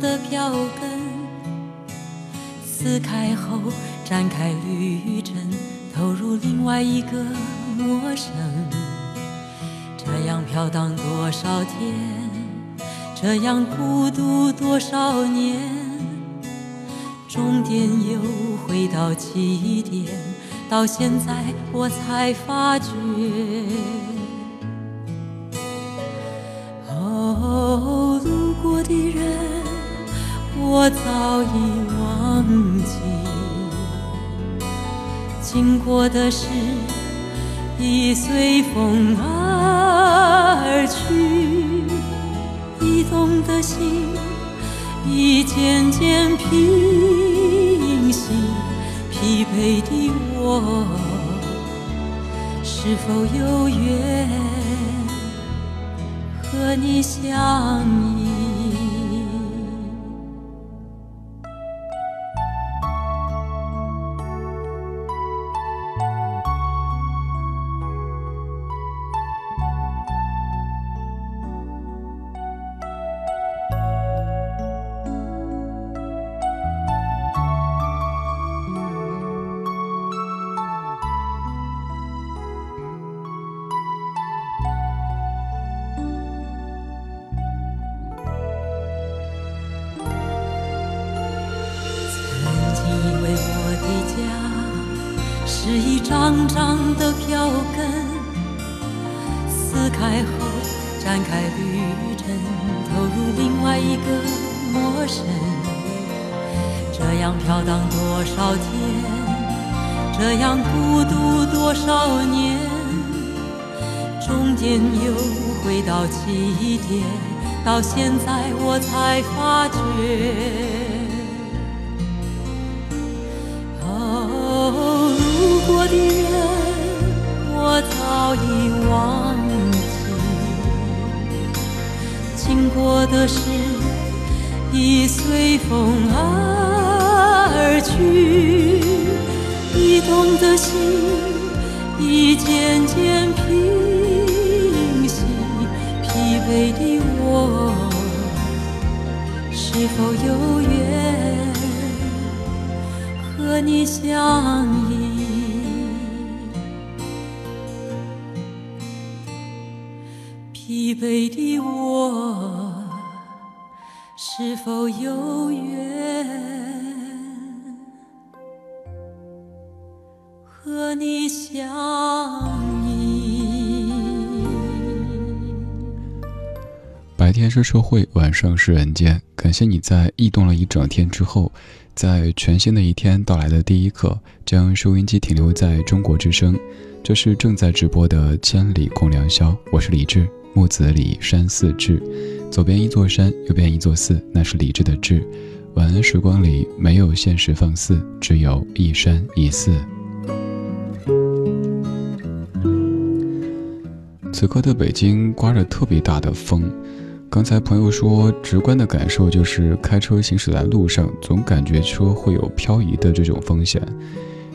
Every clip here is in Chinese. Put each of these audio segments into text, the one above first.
的票根，撕开后展开旅程，投入另外一个陌生。这样飘荡多少天，这样孤独多少年，终点又回到起点，到现在我才发觉。哦，路过的人，我早已忘记；经过的事，已随风而去。移动的心，已渐渐平息。疲惫的我，是否有缘？和你相依。到现在我才发觉。哦，路过的人，我早已忘记；经过的事，已随风而去。移动的心，已渐渐平有缘？和你相依。疲惫的我，是否有缘？和你相白天是社会，晚上是人间。感谢你在异动了一整天之后，在全新的一天到来的第一刻，将收音机停留在中国之声。这是正在直播的《千里共良宵》，我是李志，木子李山寺志，左边一座山，右边一座寺，那是李志的志。晚安时光里没有现实放肆，只有一山一寺。此刻的北京刮着特别大的风，刚才朋友说，直观的感受就是开车行驶在路上，总感觉车会有漂移的这种风险，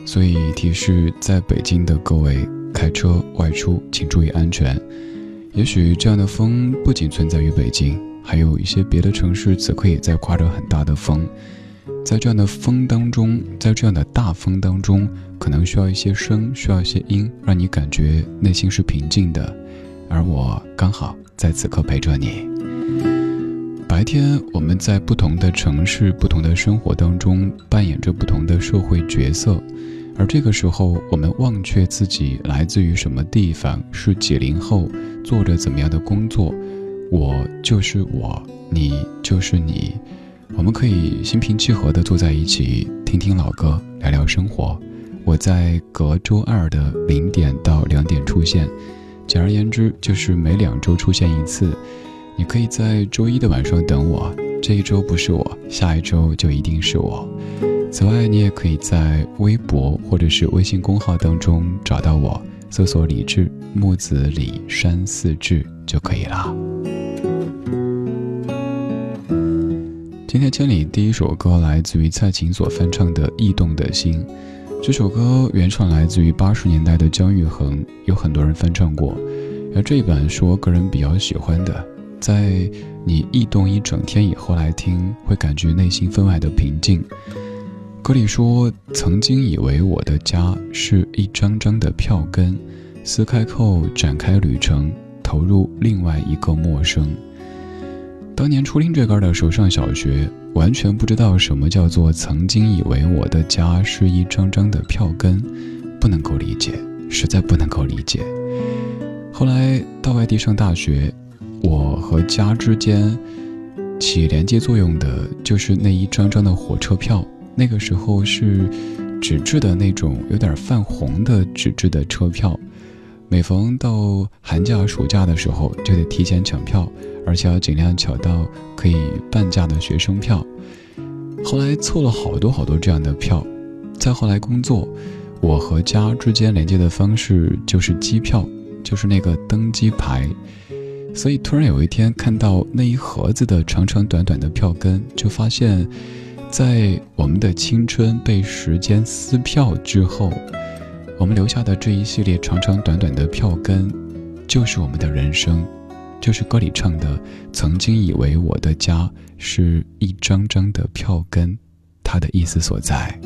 所以提示在北京的各位开车外出请注意安全。也许这样的风不仅存在于北京，还有一些别的城市此刻也在刮着很大的风。在这样的风当中，在这样的大风当中，可能需要一些声，需要一些音，让你感觉内心是平静的。而我刚好在此刻陪着你。白天我们在不同的城市、不同的生活当中扮演着不同的社会角色。而这个时候，我们忘却自己来自于什么地方，是几零后，做着怎么样的工作，我就是我，你就是你，我们可以心平气和地坐在一起，听听老歌，聊聊生活。我在隔周二的零点到两点出现，简而言之，就是每两周出现一次。你可以在周一的晚上等我，这一周不是我，下一周就一定是我。此外，你也可以在微博或者是微信公号当中找到我，搜索“李志木子李山寺志”就可以了。今天千里第一首歌来自于蔡琴所翻唱的《驿动的心》，这首歌原创来自于八十年代的姜育恒，有很多人翻唱过，而这一版是我个人比较喜欢的。在你异动一整天以后来听，会感觉内心分外的平静。歌里说：“曾经以为我的家是一张张的票根，撕开后展开旅程，投入另外一个陌生。”当年初听这歌的时候，上小学，完全不知道什么叫做“曾经以为我的家是一张张的票根”，不能够理解，实在不能够理解。后来到外地上大学，我和家之间起连接作用的就是那一张张的火车票。那个时候是纸质的那种有点泛红的纸质的车票，每逢到寒假暑假的时候就得提前抢票，而且要尽量抢到可以半价的学生票。后来凑了好多好多这样的票，再后来工作，我和家之间连接的方式就是机票，就是那个登机牌。所以突然有一天看到那一盒子的长长短短的票根，就发现。在我们的青春被时间撕票之后，我们留下的这一系列长长短短的票根，就是我们的人生，就是歌里唱的“曾经以为我的家是一张张的票根”，它的意思所在。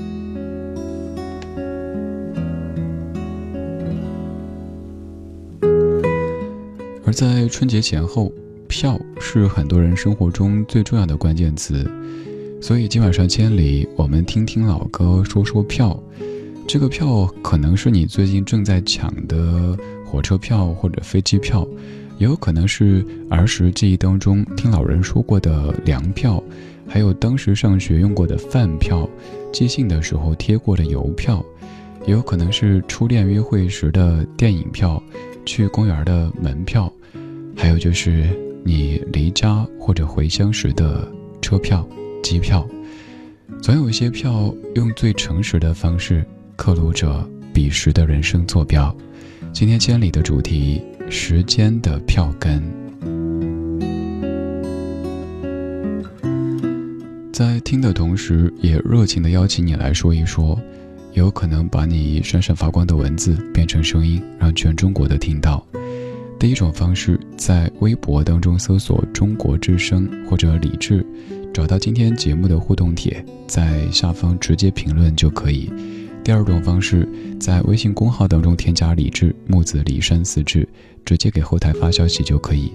而在春节前后，票是很多人生活中最重要的关键词。所以今晚上千里，我们听听老歌，说说票。这个票可能是你最近正在抢的火车票或者飞机票，也有可能是儿时记忆当中听老人说过的粮票，还有当时上学用过的饭票，寄信的时候贴过的邮票，也有可能是初恋约会时的电影票，去公园的门票，还有就是你离家或者回乡时的车票。机票，总有一些票用最诚实的方式刻录着彼时的人生坐标。今天千里的主题：时间的票根。在听的同时，也热情的邀请你来说一说，有可能把你闪闪发光的文字变成声音，让全中国的听到。第一种方式，在微博当中搜索“中国之声”或者“李志”。找到今天节目的互动帖，在下方直接评论就可以。第二种方式，在微信公号当中添加“李志木子李山四志”，直接给后台发消息就可以。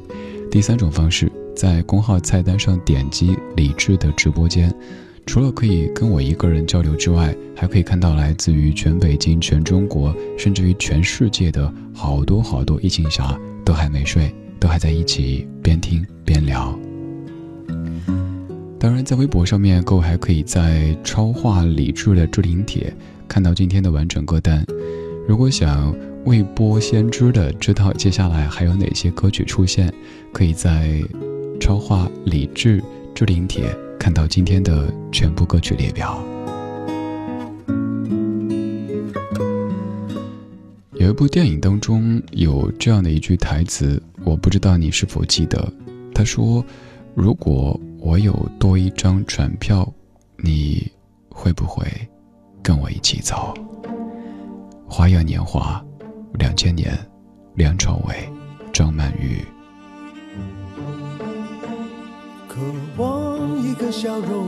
第三种方式，在公号菜单上点击“李志的直播间”，除了可以跟我一个人交流之外，还可以看到来自于全北京、全中国，甚至于全世界的好多好多疫情侠都还没睡，都还在一起边听边聊。当然，在微博上面，各位还可以在超话理智的置顶帖看到今天的完整歌单。如果想未播先知的知道接下来还有哪些歌曲出现，可以在超话理智置顶帖看到今天的全部歌曲列表。有一部电影当中有这样的一句台词我不知道你是否记得。他说如果我有多一张船票你会不会跟我一起走？花样年华两千年梁朝伟张曼玉。渴望一个笑容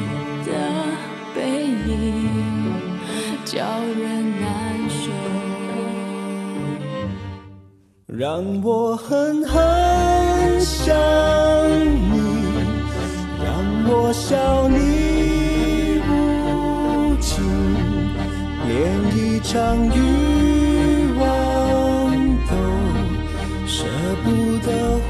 叫人难受。让我狠狠想你，让我笑你无情，连一场欲望都舍不得回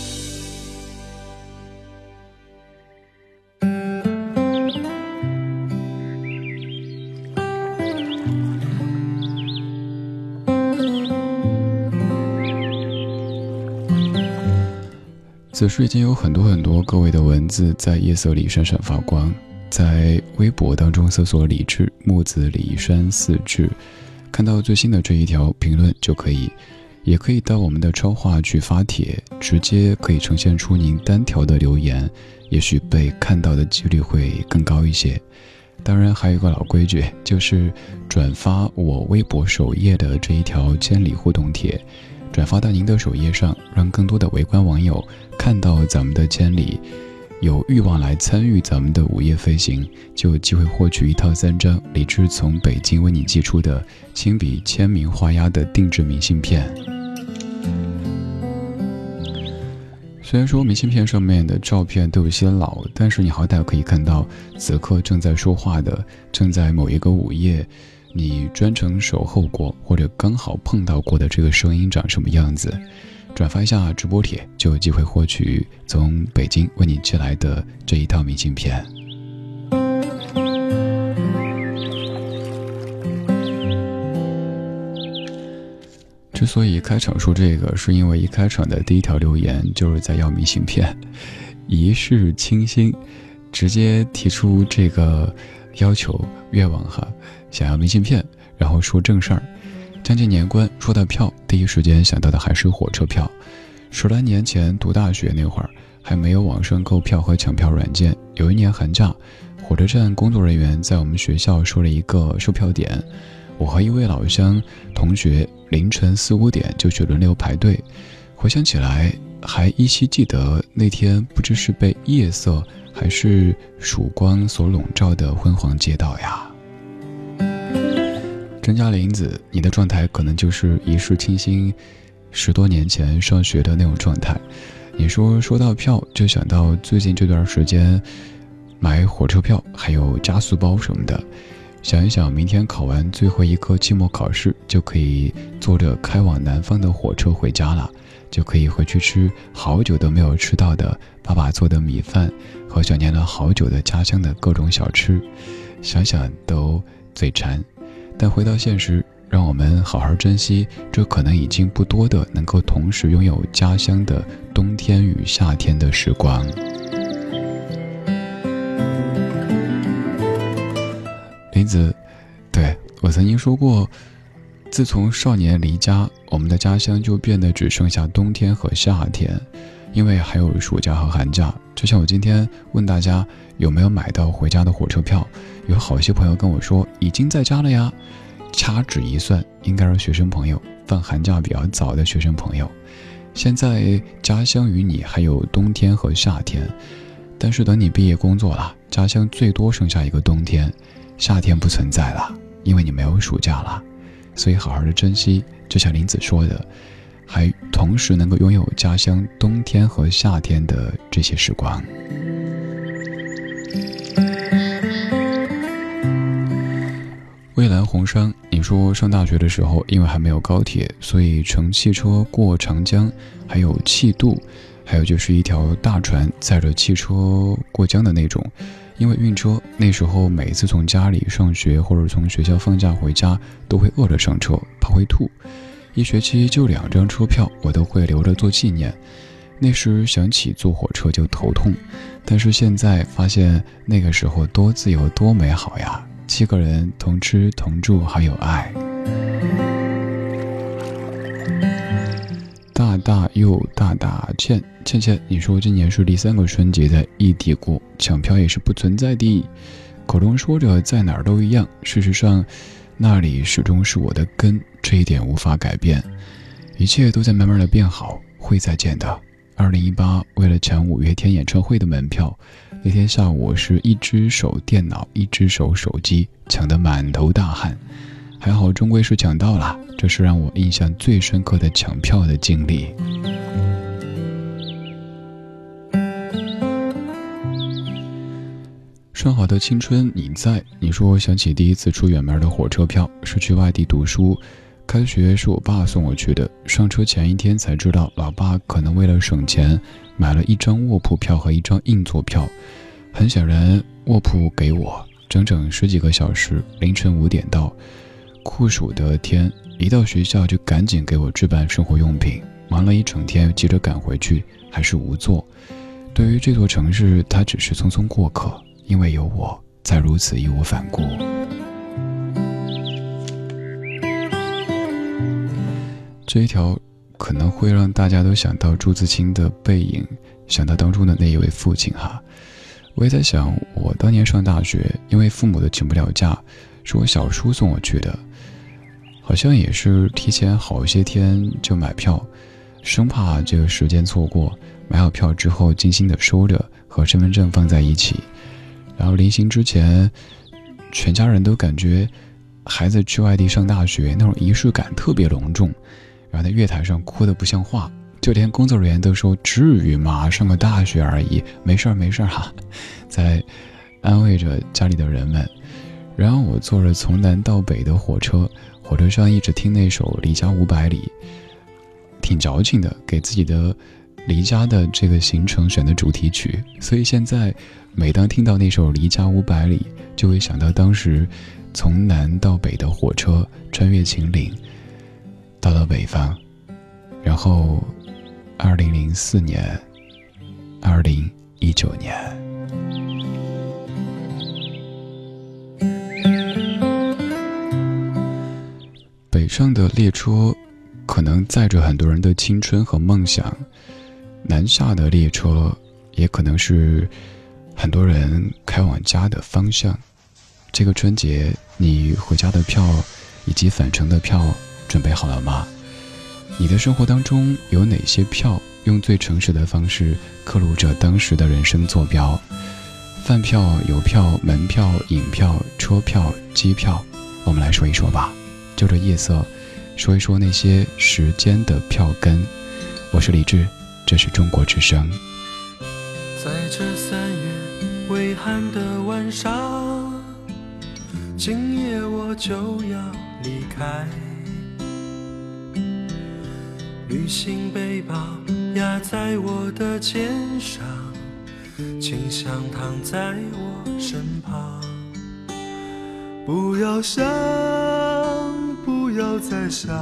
此时已经有很多很多各位的文字在夜色里闪闪发光，在微博当中搜索“李志木子李山四志”，看到最新的这一条评论就可以，也可以到我们的超话去发帖，直接可以呈现出您单条的留言，也许被看到的几率会更高一些。当然，还有一个老规矩，就是转发我微博首页的这一条千里互动帖。转发到您的首页上，让更多的围观网友看到咱们的千里。有欲望来参与咱们的午夜飞行，就有机会获取一套三张李志从北京为你寄出的亲笔签名画押的定制明信片。虽然说明信片上面的照片都有些老，但是你好歹可以看到此刻正在说话的，正在某一个午夜，你专程守候过或者刚好碰到过的这个声音长什么样子。转发一下直播帖，就有机会获取从北京为你寄来的这一套明信片。之所以开场说这个，是因为一开场的第一条留言就是在要明信片，一世清新，直接提出这个要求愿望哈，想要明信片，然后说正事儿。将近年关，说到票，第一时间想到的还是火车票。十来年前读大学那会儿，还没有网上购票和抢票软件。有一年寒假，火车站工作人员在我们学校设了一个售票点，我和一位老乡同学凌晨四五点就去轮流排队。回想起来，还依稀记得那天不知是被夜色还是曙光所笼罩的昏黄街道呀。张嘉玲子，你的状态可能就是一世清新，十多年前上学的那种状态。你说说到票，就想到最近这段时间买火车票，还有加速包什么的。想一想，明天考完最后一科期末考试，就可以坐着开往南方的火车回家了，就可以回去吃好久都没有吃到的爸爸做的米饭，和想念了好久的家乡的各种小吃，想想都嘴馋。但回到现实，让我们好好珍惜这可能已经不多的能够同时拥有家乡的冬天与夏天的时光。林子，对我曾经说过，自从少年离家，我们的家乡就变得只剩下冬天和夏天，因为还有暑假和寒假。就像我今天问大家有没有买到回家的火车票。有好些朋友跟我说已经在家了呀，掐指一算，应该是学生朋友放寒假比较早的学生朋友。现在家乡与你还有冬天和夏天，但是等你毕业工作了，家乡最多剩下一个冬天，夏天不存在了，因为你没有暑假了。所以好好的珍惜，就像林子说的，还同时能够拥有家乡冬天和夏天的这些时光。蔚蓝红山，你说上大学的时候，因为还没有高铁，所以乘汽车过长江，还有汽渡，还有就是一条大船载着汽车过江的那种。因为晕车，那时候每次从家里上学或者从学校放假回家，都会饿着上车，怕会吐。一学期就两张车票，我都会留着做纪念。那时想起坐火车就头痛，但是现在发现那个时候多自由多美好呀。七个人同吃同住，还有爱。大大又大大倩倩倩，你说今年是第三个春节在异地过，抢票也是不存在的。口中说着在哪儿都一样，事实上，那里始终是我的根，这一点无法改变。一切都在慢慢的变好，会再见的。二零一八，为了抢五月天演唱会的门票。那天下午是一只手电脑，一只手手机，抢得满头大汗，还好终归是抢到了，这是让我印象最深刻的抢票的经历。上好的青春你在？你说我想起第一次出远门的火车票是去外地读书，开学是我爸送我去的，上车前一天才知道，老爸可能为了省钱。买了一张卧铺票和一张硬座票，很显然卧铺给我整整十几个小时，凌晨五点到，酷暑的天，一到学校就赶紧给我置办生活用品，忙了一整天，急着赶回去还是无座。对于这座城市，他只是匆匆过客，因为有我才如此义无反顾。这一条。可能会让大家都想到朱自清的背影，想到当中的那一位父亲哈。我也在想，我当年上大学，因为父母都请不了假，是我小叔送我去的。好像也是提前好些天就买票，生怕这个时间错过。买好票之后，精心的收着，和身份证放在一起。然后临行之前，全家人都感觉孩子去外地上大学那种仪式感特别隆重。然后在月台上哭得不像话，就连工作人员都说：“至于吗？上个大学而已，没事儿没事儿哈。”在安慰着家里的人们。然后我坐着从南到北的火车，火车上一直听那首《离家五百里》，挺矫情的，给自己的。离家的这个行程选的主题曲，所以现在每当听到那首《离家五百里》，就会想到当时从南到北的火车穿越秦岭，到了北方，然后二零零四年，二零一九年，北上的列车可能载着很多人的青春和梦想。南下的列车，也可能是很多人开往家的方向。这个春节，你回家的票以及返程的票准备好了吗？你的生活当中有哪些票用最诚实的方式刻录着当时的人生坐标？饭票、邮票、门票、影票、车票、机票，我们来说一说吧。就着夜色，说一说那些时间的票根。我是李志。这是中国之声。在这三月微寒的晚上，今夜我就要离开。旅行背包压在我的肩上，请想躺在我身旁。不要想，不要再想。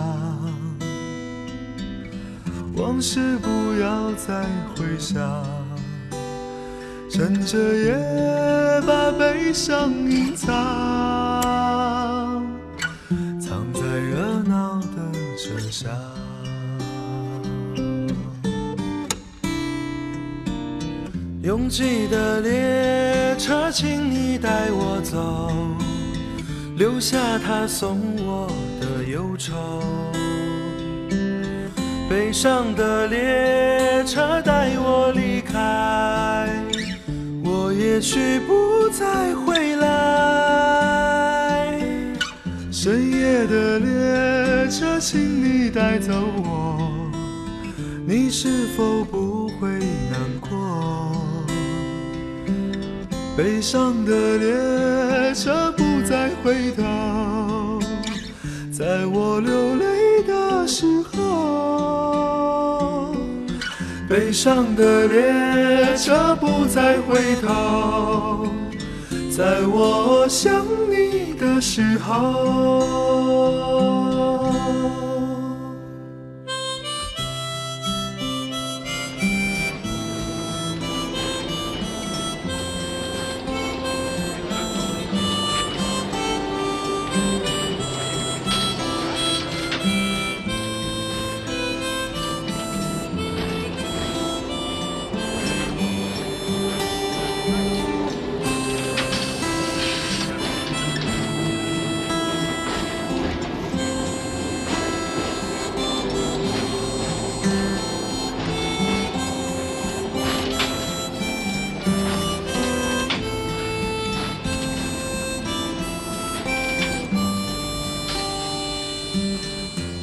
往事不要再回想，趁着夜把悲伤隐，藏拥挤的列车，请你带我走，留下他送我的忧愁。悲伤的列车带我离开，我也许不再回来。深夜的列车，请你带走我，你是否不悲伤的列车不再回头，在我流泪的时候。悲伤的列车不再回头，在我想你的时候。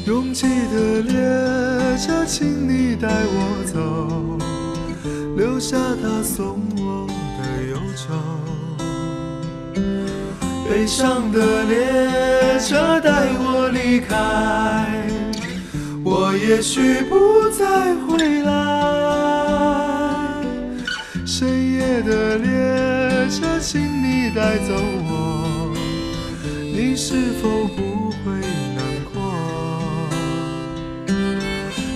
拥挤的列车，请你带我走，留下他送我的忧愁。悲伤的列车带我离开，我也许不再回来。深夜的列车，请你带走我，你是否不会？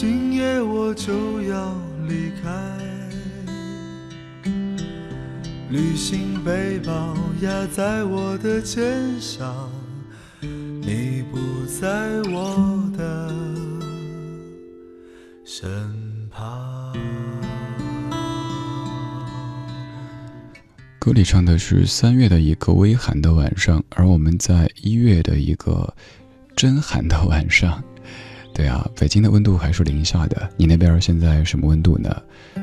今夜我就要离开。旅行背包压在我的肩上，你不在我的身旁。歌里唱的是三月的一个微寒的晚上，而我们在一月的一个真寒的晚上。对啊，北京的温度还是零下的，你那边现在什么温度呢？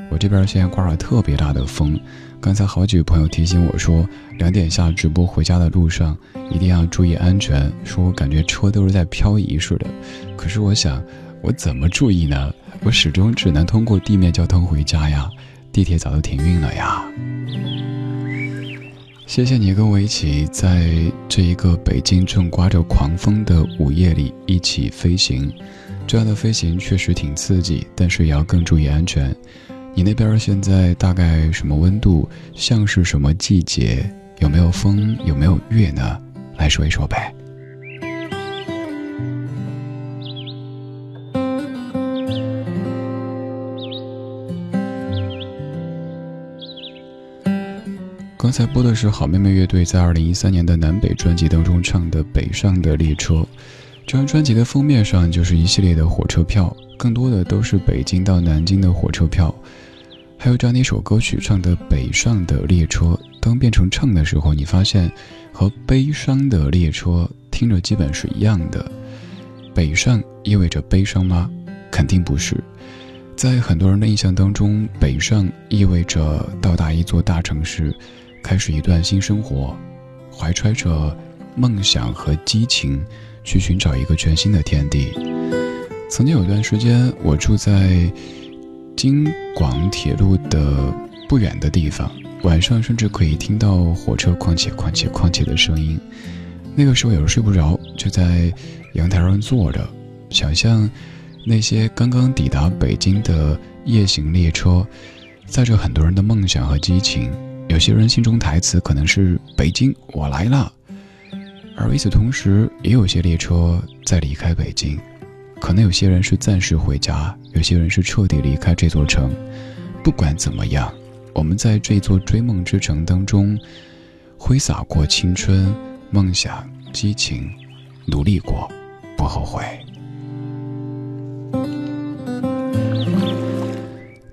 我这边现在刮了特别大的风。刚才好几位朋友提醒我说，两点下直播回家的路上一定要注意安全，说感觉车都是在漂移似的。可是我想，我怎么注意呢？我始终只能通过地面交通回家呀，地铁早就停运了呀。谢谢你跟我一起在这一个北京正刮着狂风的午夜里一起飞行，这样的飞行确实挺刺激，但是也要更注意安全。你那边现在大概什么温度？像是什么季节？有没有风？有没有月呢？来说一说呗。刚才播的是好妹妹乐队在二零一三年的南北专辑当中唱的《北上的列车》，这张专辑的封面上就是一系列的火车票，更多的都是北京到南京的火车票。还有这样的一首歌曲唱的《北上的列车》，当变成唱的时候，你发现和悲伤的列车听着基本是一样的。北上意味着悲伤吗？肯定不是。在很多人的印象当中，北上意味着到达一座大城市。开始一段新生活，怀揣着梦想和激情，去寻找一个全新的天地。曾经有段时间，我住在京广铁路的不远的地方，晚上甚至可以听到火车哐且哐且哐且的声音。那个时候有时睡不着，就在阳台上坐着，想象那些刚刚抵达北京的夜行列车，载着很多人的梦想和激情。有些人心中台词可能是“北京，我来了”，而与此同时，也有些列车在离开北京。可能有些人是暂时回家，有些人是彻底离开这座城。不管怎么样，我们在这座追梦之城当中，挥洒过青春、梦想、激情，努力过，不后悔。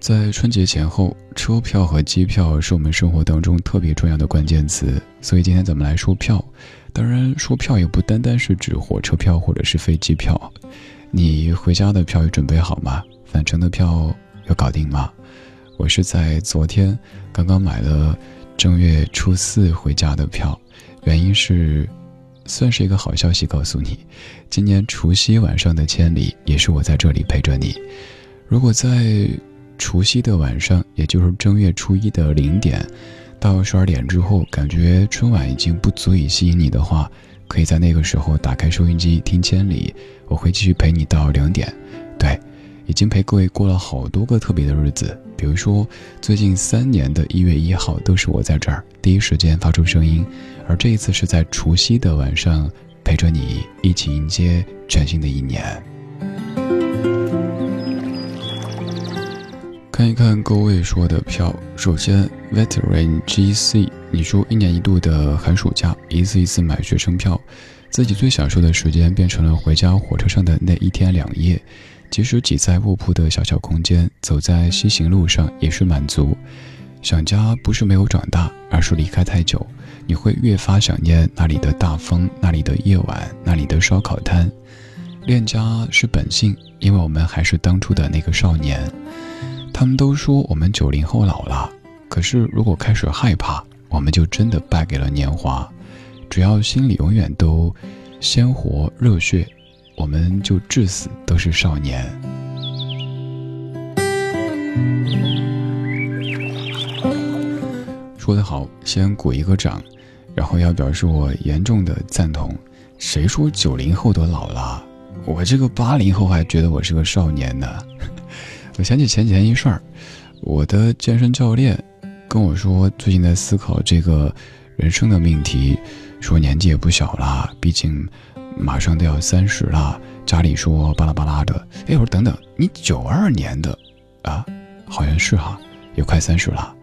在春节前后，车票和机票是我们生活当中特别重要的关键词，所以今天咱们来说票。当然，说票也不单单是指火车票或者是飞机票。你回家的票有准备好吗？返程的票有搞定吗？我是在昨天刚刚买了正月初四回家的票，原因是算是一个好消息告诉你，今年除夕晚上的千里也是我在这里陪着你。如果在。除夕的晚上，也就是正月初一的零点到十二点之后，感觉春晚已经不足以吸引你的话，可以在那个时候打开收音机听《千里》，我会继续陪你到两点。对，已经陪各位过了好多个特别的日子，比如说最近三年的一月一号都是我在这儿第一时间发出声音，而这一次是在除夕的晚上陪着你一起迎接全新的一年。看一看各位说的票。首先，Veteran GC，你说一年一度的寒暑假，一次一次买学生票，自己最享受的时间变成了回家火车上的那一天两夜。即使挤在卧铺的小小空间，走在西行路上也是满足。想家不是没有长大，而是离开太久，你会越发想念那里的大风，那里的夜晚，那里的烧烤摊。恋家是本性，因为我们还是当初的那个少年。他们都说我们九零后老了，可是如果开始害怕，我们就真的败给了年华。只要心里永远都鲜活热血，我们就至死都是少年。说得好，先鼓一个掌，然后要表示我严重的赞同。谁说九零后都老了？我这个八零后还觉得我是个少年呢。我想起前几天一事儿，我的健身教练跟我说，最近在思考这个人生的命题，说年纪也不小了，毕竟马上都要三十了，家里说巴拉巴拉的。哎，我说等等，你九二年的，啊，好像是哈，也快三十了。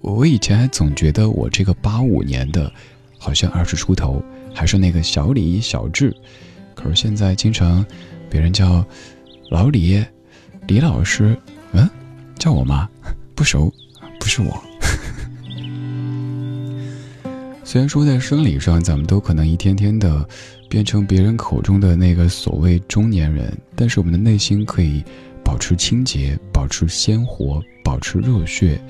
我以前还总觉得我这个八五年的，好像二十出头，还是那个小李小智。可是现在经常别人叫老李、李老师，嗯，叫我吗？不熟，不是我。虽然说在生理上，咱们都可能一天天的变成别人口中的那个所谓中年人，但是我们的内心可以保持清洁，保持鲜活，保持热血。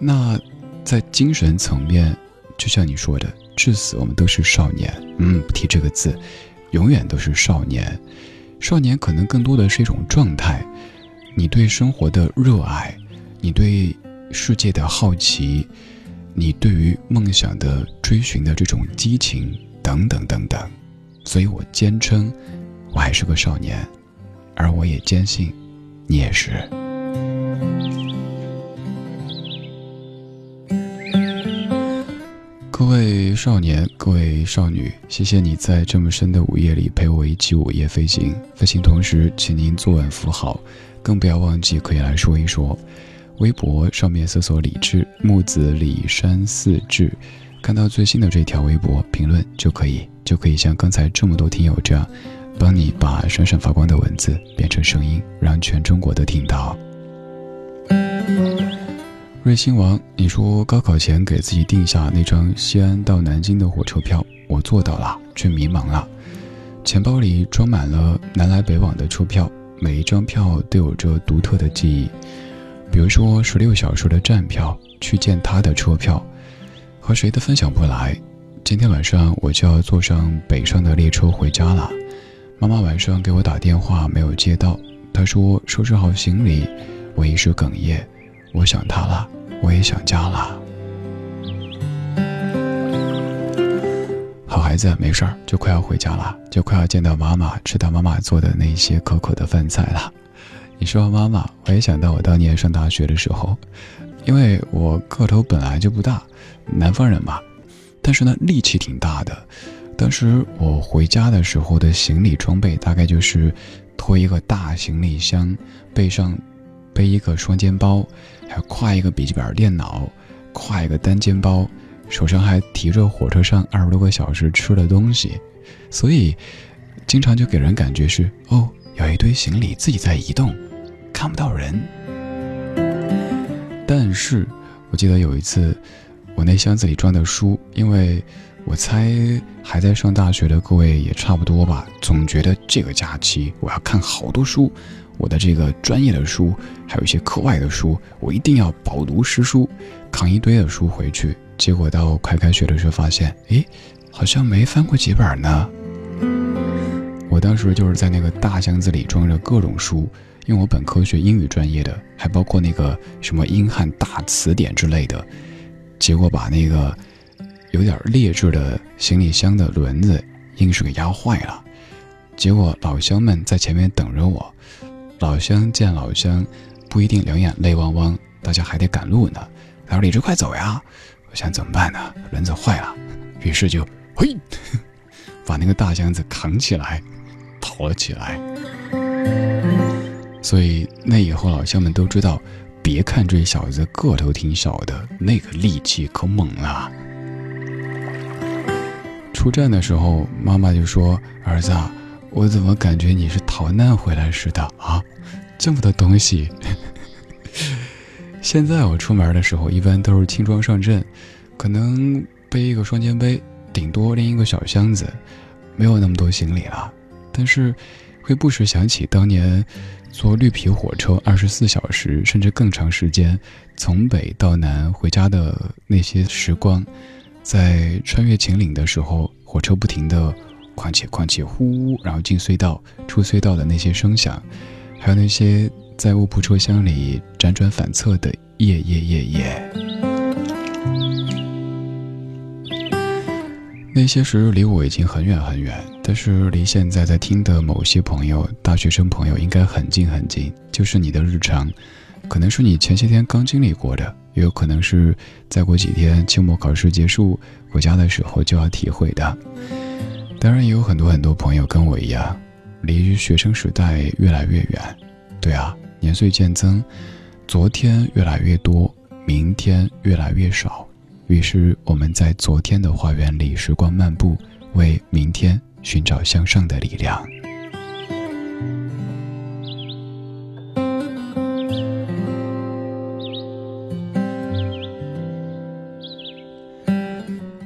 那在精神层面，就像你说的，至死我们都是少年。嗯，不提这个字，永远都是少年。少年可能更多的是一种状态，你对生活的热爱，你对世界的好奇。你对于梦想的追寻的这种激情，等等等等，所以我坚称，我还是个少年，而我也坚信，你也是。各位少年，各位少女，谢谢你在这么深的午夜里陪我一起午夜飞行。飞行同时，请您坐稳扶好，更不要忘记可以来说一说。微博上面搜索“李志木子李山四志”，看到最新的这条微博评论就可以，就可以像刚才这么多听友这样，帮你把闪闪发光的文字变成声音，让全中国都听到。瑞星王，你说高考前给自己定下那张西安到南京的火车票，我做到了，却迷茫了。钱包里装满了南来北往的车票，每一张票都有着独特的记忆。比如说十六小时的站票，去见他的车票，和谁都分享不来。今天晚上我就要坐上北上的列车回家了。妈妈晚上给我打电话没有接到，她说收拾好行李。我一时哽咽，我想他了，我也想家了。好孩子，没事儿，就快要回家了，就快要见到妈妈，吃到妈妈做的那些可口的饭菜了。你说妈妈，我也想到我当年上大学的时候，因为我个头本来就不大，南方人嘛，但是呢力气挺大的。当时我回家的时候的行李装备大概就是拖一个大行李箱，背上背一个双肩包，还要挎一个笔记本电脑，挎一个单肩包，手上还提着火车上二十多个小时吃的东西，所以经常就给人感觉是哦。有一堆行李自己在移动，看不到人。但是我记得有一次，我那箱子里装的书，因为我猜还在上大学的各位也差不多吧，总觉得这个假期我要看好多书，我的这个专业的书，还有一些课外的书，我一定要饱读诗书，扛一堆的书回去。结果到快开学的时候发现，诶，好像没翻过几本呢。我当时就是在那个大箱子里装着各种书，因为我本科学英语专业的，还包括那个什么英汉大词典之类的。结果把那个有点劣质的行李箱的轮子硬是给压坏了。结果老乡们在前面等着我，老乡见老乡，不一定两眼泪汪汪，大家还得赶路呢。他说：“李志，快走呀！”我想怎么办呢？轮子坏了，于是就嘿，把那个大箱子扛起来。跑了起来，所以那以后老乡们都知道，别看这小子个头挺小的，那个力气可猛了。出站的时候，妈妈就说：“儿子，我怎么感觉你是逃难回来似的啊？这么多东西。”现在我出门的时候，一般都是轻装上阵，可能背一个双肩背，顶多拎一个小箱子，没有那么多行李了。但是，会不时想起当年坐绿皮火车二十四小时甚至更长时间从北到南回家的那些时光，在穿越秦岭的时候，火车不停的哐起哐起呼，然后进隧道出隧道的那些声响，还有那些在卧铺车厢里辗转反侧的夜夜夜夜。那些时日离我已经很远很远。但是离现在在听的某些朋友，大学生朋友应该很近很近，就是你的日常，可能是你前些天刚经历过的，也有可能是再过几天期末考试结束回家的时候就要体会的。当然，也有很多很多朋友跟我一样，离学生时代越来越远。对啊，年岁渐增，昨天越来越多，明天越来越少。于是，我们在昨天的花园里时光漫步，为明天寻找向上的力量。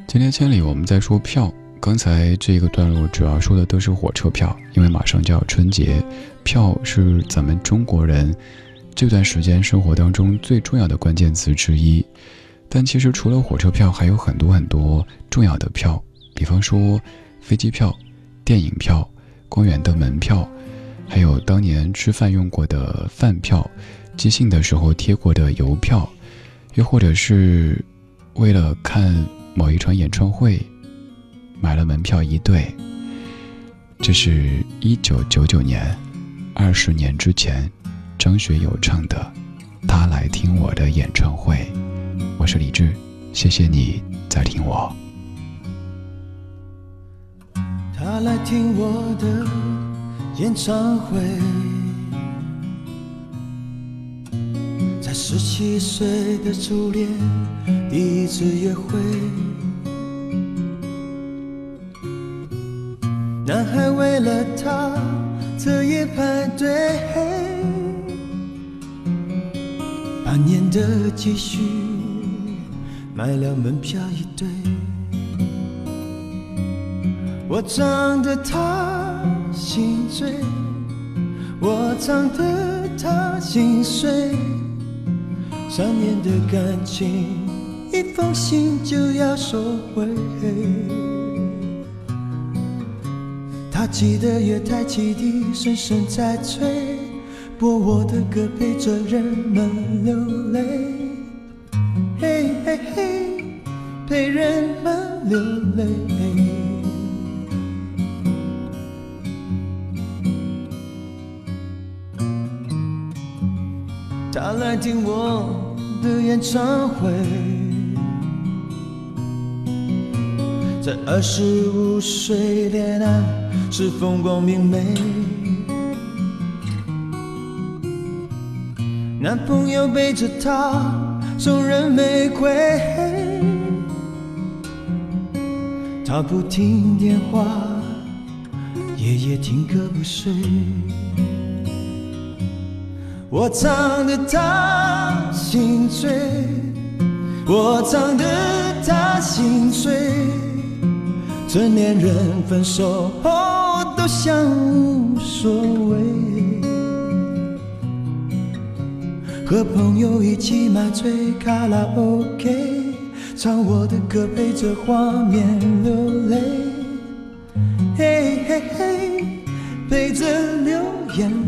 今天千里，我们在说票。刚才这个段落主要说的都是火车票，因为马上就要春节，票是咱们中国人这段时间生活当中最重要的关键词之一。但其实除了火车票，还有很多很多重要的票，比方说飞机票、电影票、公园的门票，还有当年吃饭用过的饭票，寄信的时候贴过的邮票，又或者是为了看。某一场演唱会，买了门票一对。这是一九九九年，二十年之前，张学友唱的《他来听我的演唱会》。我是李志，谢谢你在听我。他来听我的演唱会，在十七岁的初恋第一次约会。男孩为了她彻夜排队，半年的积蓄买了门票一对。我唱得他心醉，我唱得他心碎。三年的感情，一封信就要收回。记得月台汽笛声声在催，播我的歌陪着人们流泪，嘿嘿嘿，陪人们流泪。他来听我的演唱会，在二十五岁恋爱。是风光明媚，男朋友背着她送人玫瑰，她不听电话，夜夜听歌不睡。我唱得她心醉，我唱得她心碎，成年人分手后。像无所谓，和朋友一起买醉卡拉 OK，唱我的歌陪着画面流泪，嘿嘿嘿，陪着流眼泪。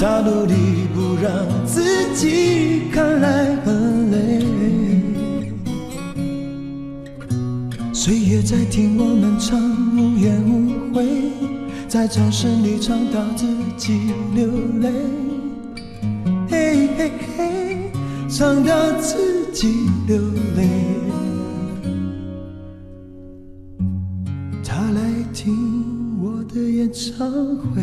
他努力不让自己看来很累。岁月在听我们唱无怨无悔，在掌声里唱到自己流泪，嘿嘿嘿，唱到自己流泪。他来听我的演唱会，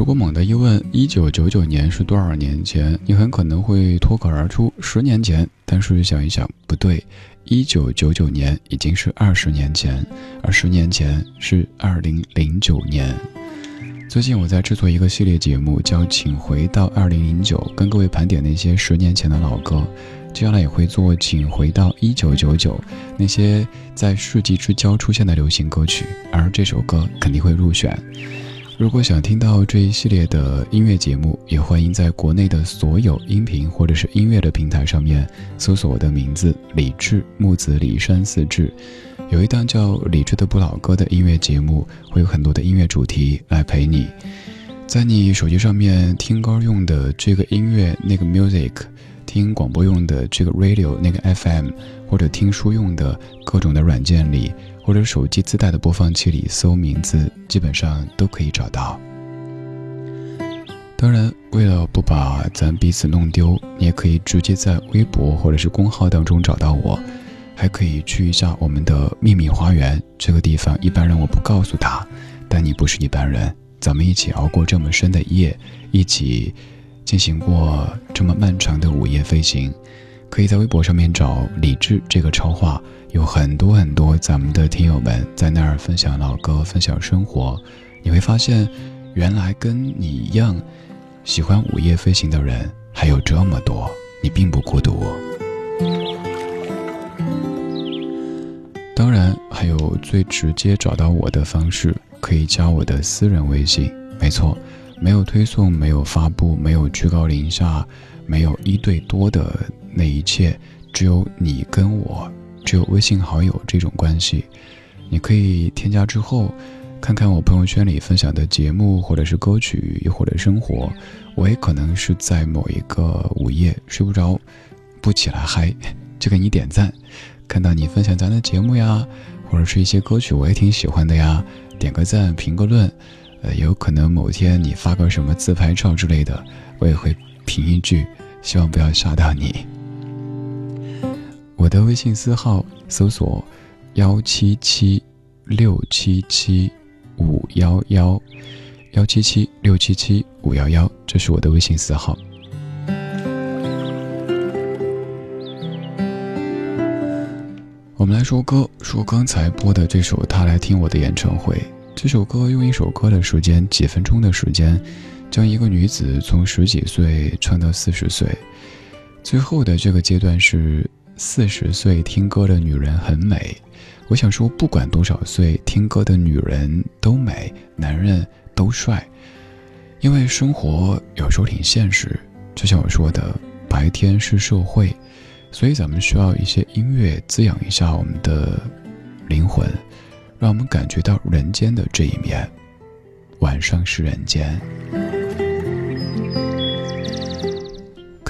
如果猛地一问一九九九年是多少年前，你很可能会脱口而出十年前。但是想一想，不对，一九九九年已经是二十年前，而十年前是二零零九年。最近我在制作一个系列节目，叫《请回到二零零九》，跟各位盘点那些十年前的老歌。接下来也会做《请回到一九九九》，那些在世纪之交出现的流行歌曲，而这首歌肯定会入选。如果想听到这一系列的音乐节目，也欢迎在国内的所有音频或者是音乐的平台上面搜索我的名字李志木子李山四志。有一档叫《李志的不老歌》的音乐节目，会有很多的音乐主题来陪你。在你手机上面听歌用的这个音乐那个 music，听广播用的这个 radio 那个 FM，或者听书用的各种的软件里。或者手机自带的播放器里搜名字，基本上都可以找到。当然，为了不把咱彼此弄丢，你也可以直接在微博或者是公号当中找到我，还可以去一下我们的秘密花园。这个地方一般人我不告诉他，但你不是一般人，咱们一起熬过这么深的夜，一起进行过这么漫长的午夜飞行。可以在微博上面找李志这个超话。有很多很多咱们的听友们在那儿分享老歌，分享生活，你会发现，原来跟你一样喜欢午夜飞行的人还有这么多，你并不孤独。当然，还有最直接找到我的方式，可以加我的私人微信。没错，没有推送，没有发布，没有居高临下，没有一对多的那一切，只有你跟我。只有微信好友这种关系，你可以添加之后，看看我朋友圈里分享的节目，或者是歌曲，又或者生活。我也可能是在某一个午夜睡不着，不起来嗨，就给你点赞。看到你分享咱的节目呀，或者是一些歌曲，我也挺喜欢的呀，点个赞，评个论。呃，有可能某天你发个什么自拍照之类的，我也会评一句，希望不要吓到你。我的微信私号搜索幺七七六七七五幺幺幺七七六七七五幺幺，这是我的微信私号。我们来说歌，说刚才播的这首《他来听我的演唱会》。这首歌用一首歌的时间，几分钟的时间，将一个女子从十几岁唱到四十岁，最后的这个阶段是。四十岁听歌的女人很美，我想说，不管多少岁听歌的女人都美，男人都帅。因为生活有时候挺现实，就像我说的，白天是社会，所以咱们需要一些音乐滋养一下我们的灵魂，让我们感觉到人间的这一面。晚上是人间。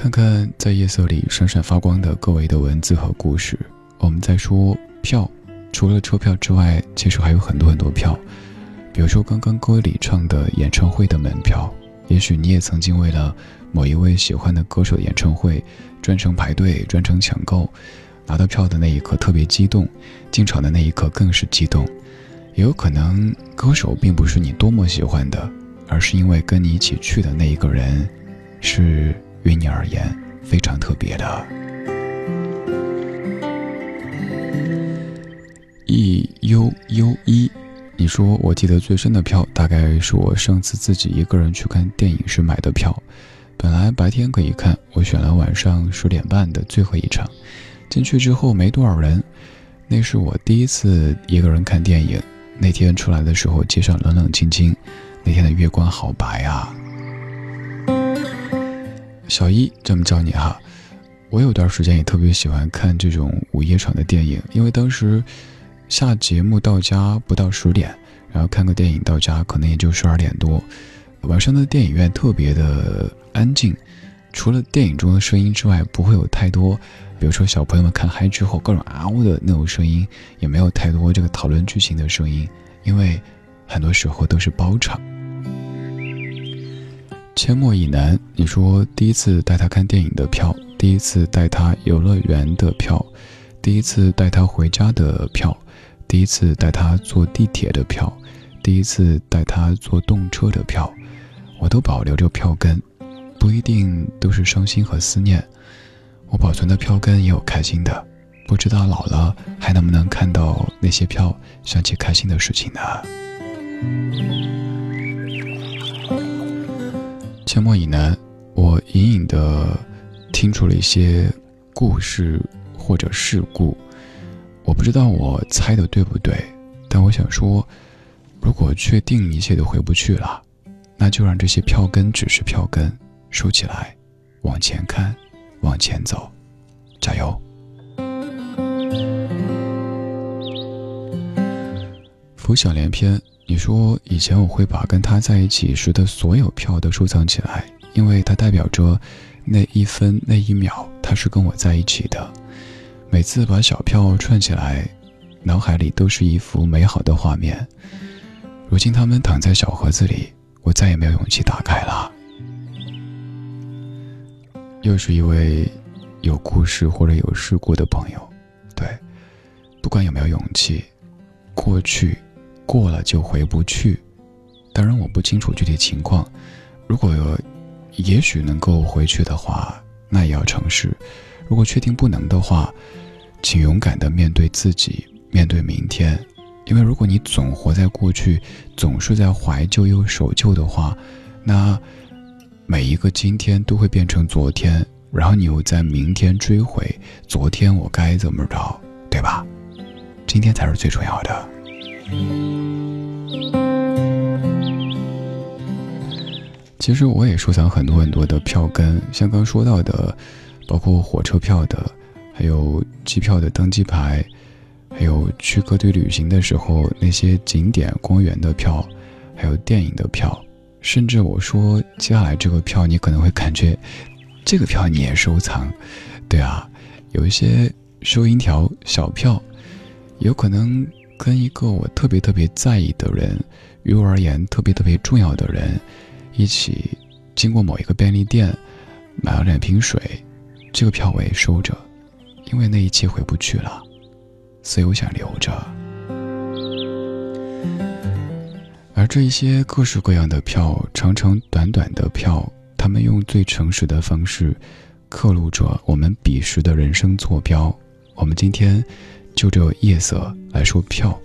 看看在夜色里闪闪发光的各位的文字和故事。我们在说票，除了车票之外，其实还有很多很多票。比如说刚刚歌里唱的演唱会的门票，也许你也曾经为了某一位喜欢的歌手演唱会专程排队、专程抢购，拿到票的那一刻特别激动，进场的那一刻更是激动。也有可能歌手并不是你多么喜欢的，而是因为跟你一起去的那一个人是。于你而言非常特别的。E U U 一，你说我记得最深的票，大概是我上次自己一个人去看电影时买的票。本来白天可以看，我选了晚上十点半的最后一场。进去之后没多少人，那是我第一次一个人看电影。那天出来的时候，街上冷冷清清，那天的月光好白啊。小一这么叫你哈，我有段时间也特别喜欢看这种午夜场的电影，因为当时下节目到家不到十点，然后看个电影到家可能也就十二点多，晚上的电影院特别的安静，除了电影中的声音之外，不会有太多，比如说小朋友们看嗨之后各种啊呜的那种声音，也没有太多这个讨论剧情的声音，因为很多时候都是包场。阡陌以南，你说第一次带他看电影的票，第一次带他游乐园的票，第一次带他回家的票，第一次带他坐地铁的票，第一次带他坐动车的票，我都保留着票根。不一定都是伤心和思念，我保存的票根也有开心的，不知道老了还能不能看到那些票，想起开心的事情呢？阡陌以南，我隐隐的听出了一些故事或者事故，我不知道我猜的对不对，但我想说，如果确定一切都回不去了，那就让这些票根只是票根。收起来，往前看，往前走，加油！浮想联翩，你说以前我会把跟他在一起时的所有票都收藏起来，因为它代表着那一分那一秒他是跟我在一起的。每次把小票串起来，脑海里都是一幅美好的画面。如今他们躺在小盒子里，我再也没有勇气打开了。又是一位有故事或者有事故的朋友，对，不管有没有勇气，过去过了就回不去。当然我不清楚具体情况，如果也许能够回去的话，那也要尝试。如果确定不能的话，请勇敢的面对自己，面对明天。因为如果你总活在过去，总是在怀旧又守旧的话，那。每一个今天都会变成昨天，然后你又在明天追回昨天，我该怎么着，对吧？今天才是最重要的。其实我也收藏很多很多的票根，像刚说到的，包括火车票的，还有机票的登机牌，还有去各地旅行的时候那些景点公园的票，还有电影的票。甚至我说接下来这个票，你可能会感觉，这个票你也收藏，对啊，有一些收银条小票，有可能跟一个我特别特别在意的人，于我而言特别特别重要的人，一起经过某一个便利店，买了两瓶水，这个票我也收着，因为那一期回不去了，所以我想留着。而这一些各式各样的票，长长短短的票，他们用最诚实的方式，刻录着我们彼时的人生坐标。我们今天就这夜色来说票，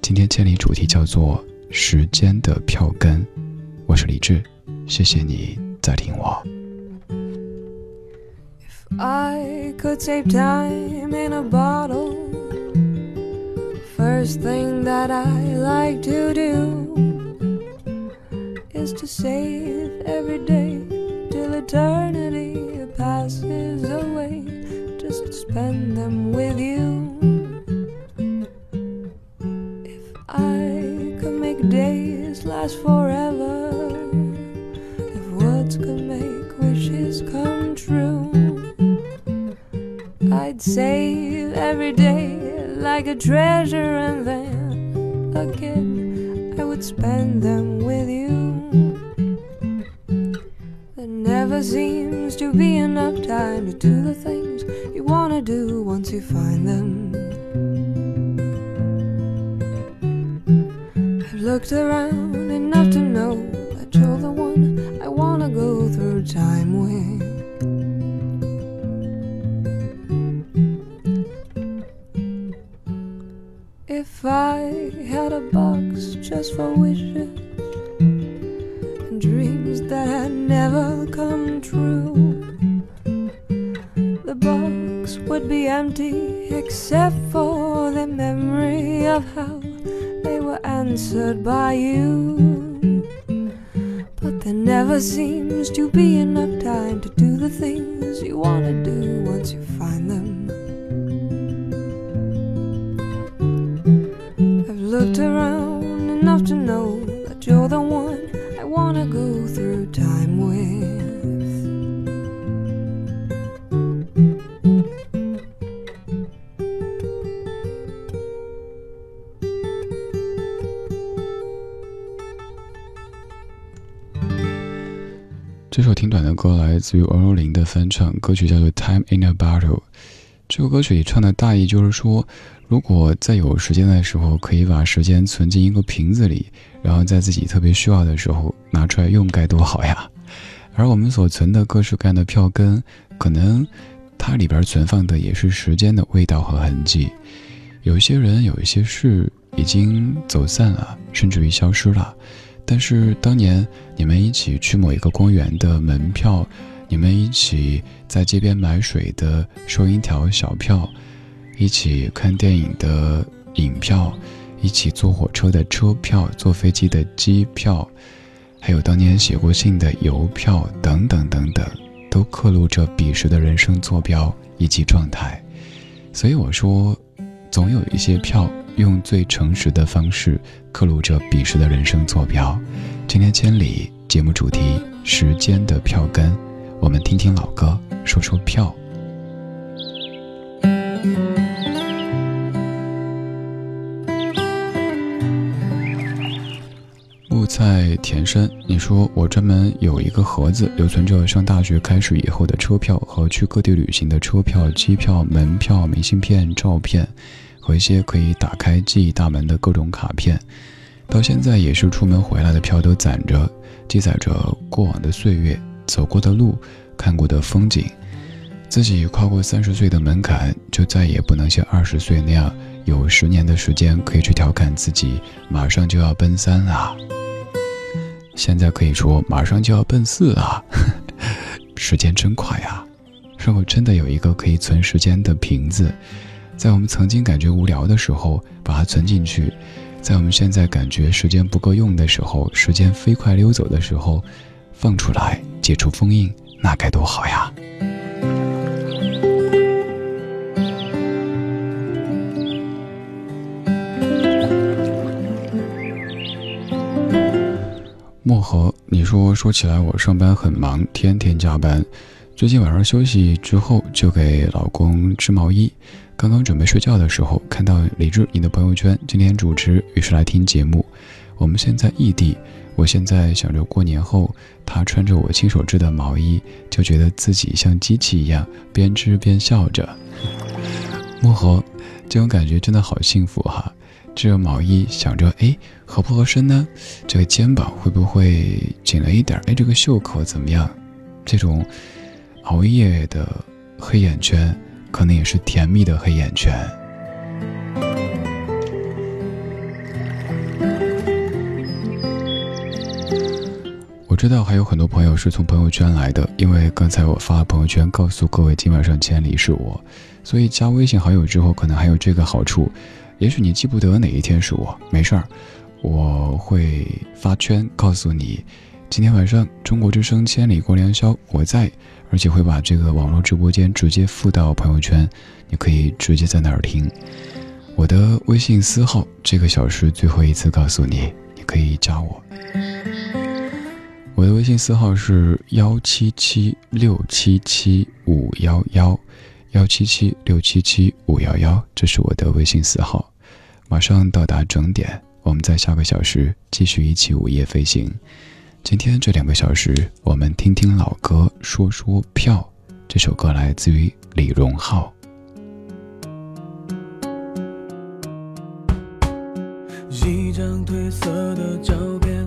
今天千里主题叫做时间的票根。我是李志，谢谢你在听我。If I could save time in a bottle, first thing that I like to do is to save every day till eternity passes away. Just spend them with you. Last forever, if words could make wishes come true, I'd save every day like a treasure and then again I would spend them with you. There never seems to be enough time to do the things you want to do once you find them. Looked around enough to know that you're the one I want to go through time with. If I had a box just for wishes and dreams that had never come true. The box would be empty except for the memory of how they were answered by you. But there never seems to be enough time to do the things you want to do once you find them. I've looked around enough to know that you're the one I wanna go through time with. 自于王若琳的翻唱，歌曲叫做《Time in a Bottle》。这首歌曲里唱的大意就是说，如果在有时间的时候，可以把时间存进一个瓶子里，然后在自己特别需要的时候拿出来用，该多好呀！而我们所存的各式各样的票根，可能它里边存放的也是时间的味道和痕迹。有些人，有一些事已经走散了，甚至于消失了。但是当年你们一起去某一个公园的门票，你们一起在街边买水的收银条小票，一起看电影的影票，一起坐火车的车票，坐飞机的机票，还有当年写过信的邮票等等等等，都刻录着彼时的人生坐标以及状态。所以我说，总有一些票。用最诚实的方式刻录着彼时的人生坐标。今天千里节目主题：时间的票根。我们听听老歌，说说票。木在田深，你说我专门有一个盒子，留存着上大学开始以后的车票和去各地旅行的车票、机票、门票、明信片、照片。和一些可以打开记忆大门的各种卡片，到现在也是出门回来的票都攒着，记载着过往的岁月、走过的路、看过的风景。自己跨过三十岁的门槛，就再也不能像二十岁那样有十年的时间可以去调侃自己马上就要奔三了。现在可以说马上就要奔四了，时间真快呀！如果真的有一个可以存时间的瓶子。在我们曾经感觉无聊的时候，把它存进去；在我们现在感觉时间不够用的时候，时间飞快溜走的时候，放出来解除封印，那该多好呀！漠河，你说说起来，我上班很忙，天天加班。最近晚上休息之后，就给老公织毛衣。刚刚准备睡觉的时候，看到李志你的朋友圈，今天主持，于是来听节目。我们现在异地，我现在想着过年后他穿着我亲手织的毛衣，就觉得自己像机器一样边织边笑着。木猴，这种感觉真的好幸福哈！织着毛衣想着，哎，合不合身呢？这个肩膀会不会紧了一点？哎，这个袖口怎么样？这种熬夜的黑眼圈。可能也是甜蜜的黑眼圈。我知道还有很多朋友是从朋友圈来的，因为刚才我发朋友圈告诉各位今晚上千里是我，所以加微信好友之后可能还有这个好处，也许你记不得哪一天是我，没事儿，我会发圈告诉你，今天晚上中国之声千里过良宵我在。而且会把这个网络直播间直接附到朋友圈，你可以直接在那儿听。我的微信私号，这个小时最后一次告诉你，你可以加我。我的微信私号是幺七七六七七五幺幺，幺七七六七七五幺幺，这是我的微信私号。马上到达整点，我们在下个小时继续一起午夜飞行。今天这两个小时，我们听听老歌，说说票。这首歌来自于李荣浩。一张褪色的照片，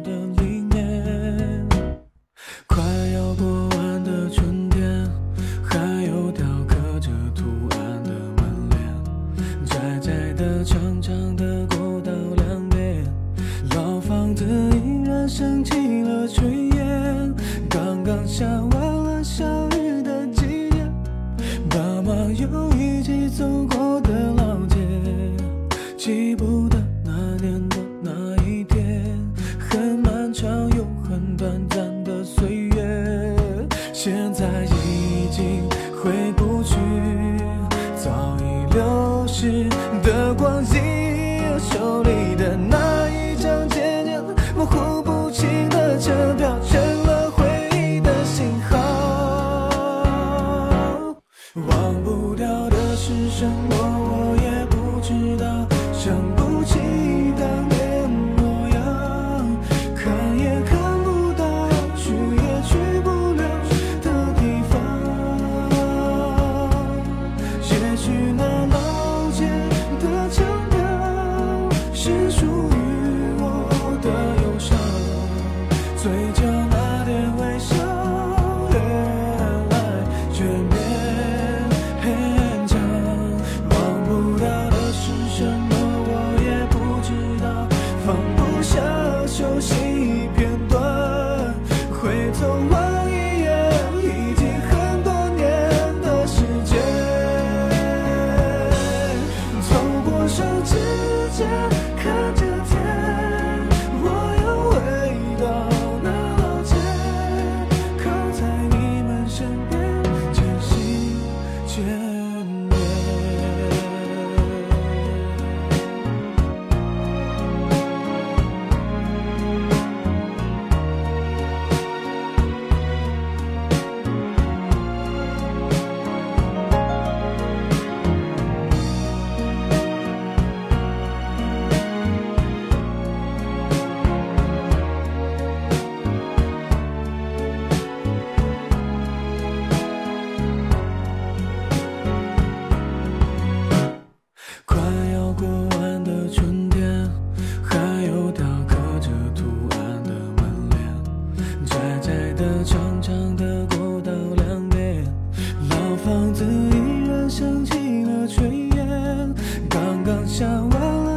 是什么我也不知道想不起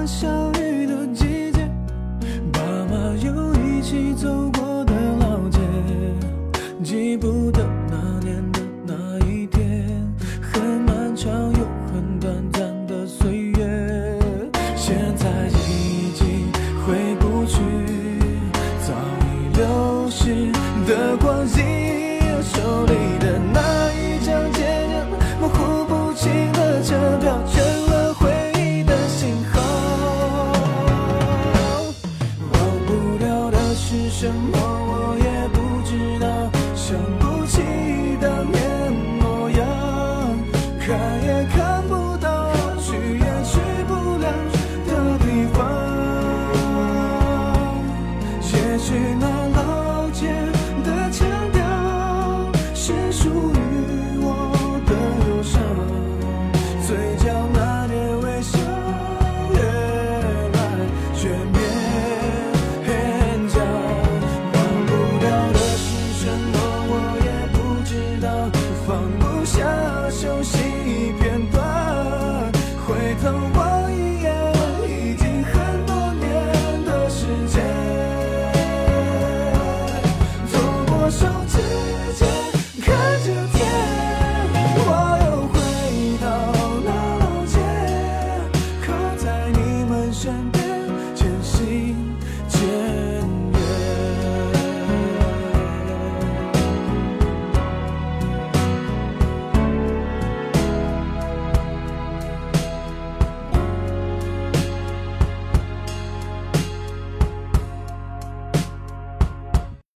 完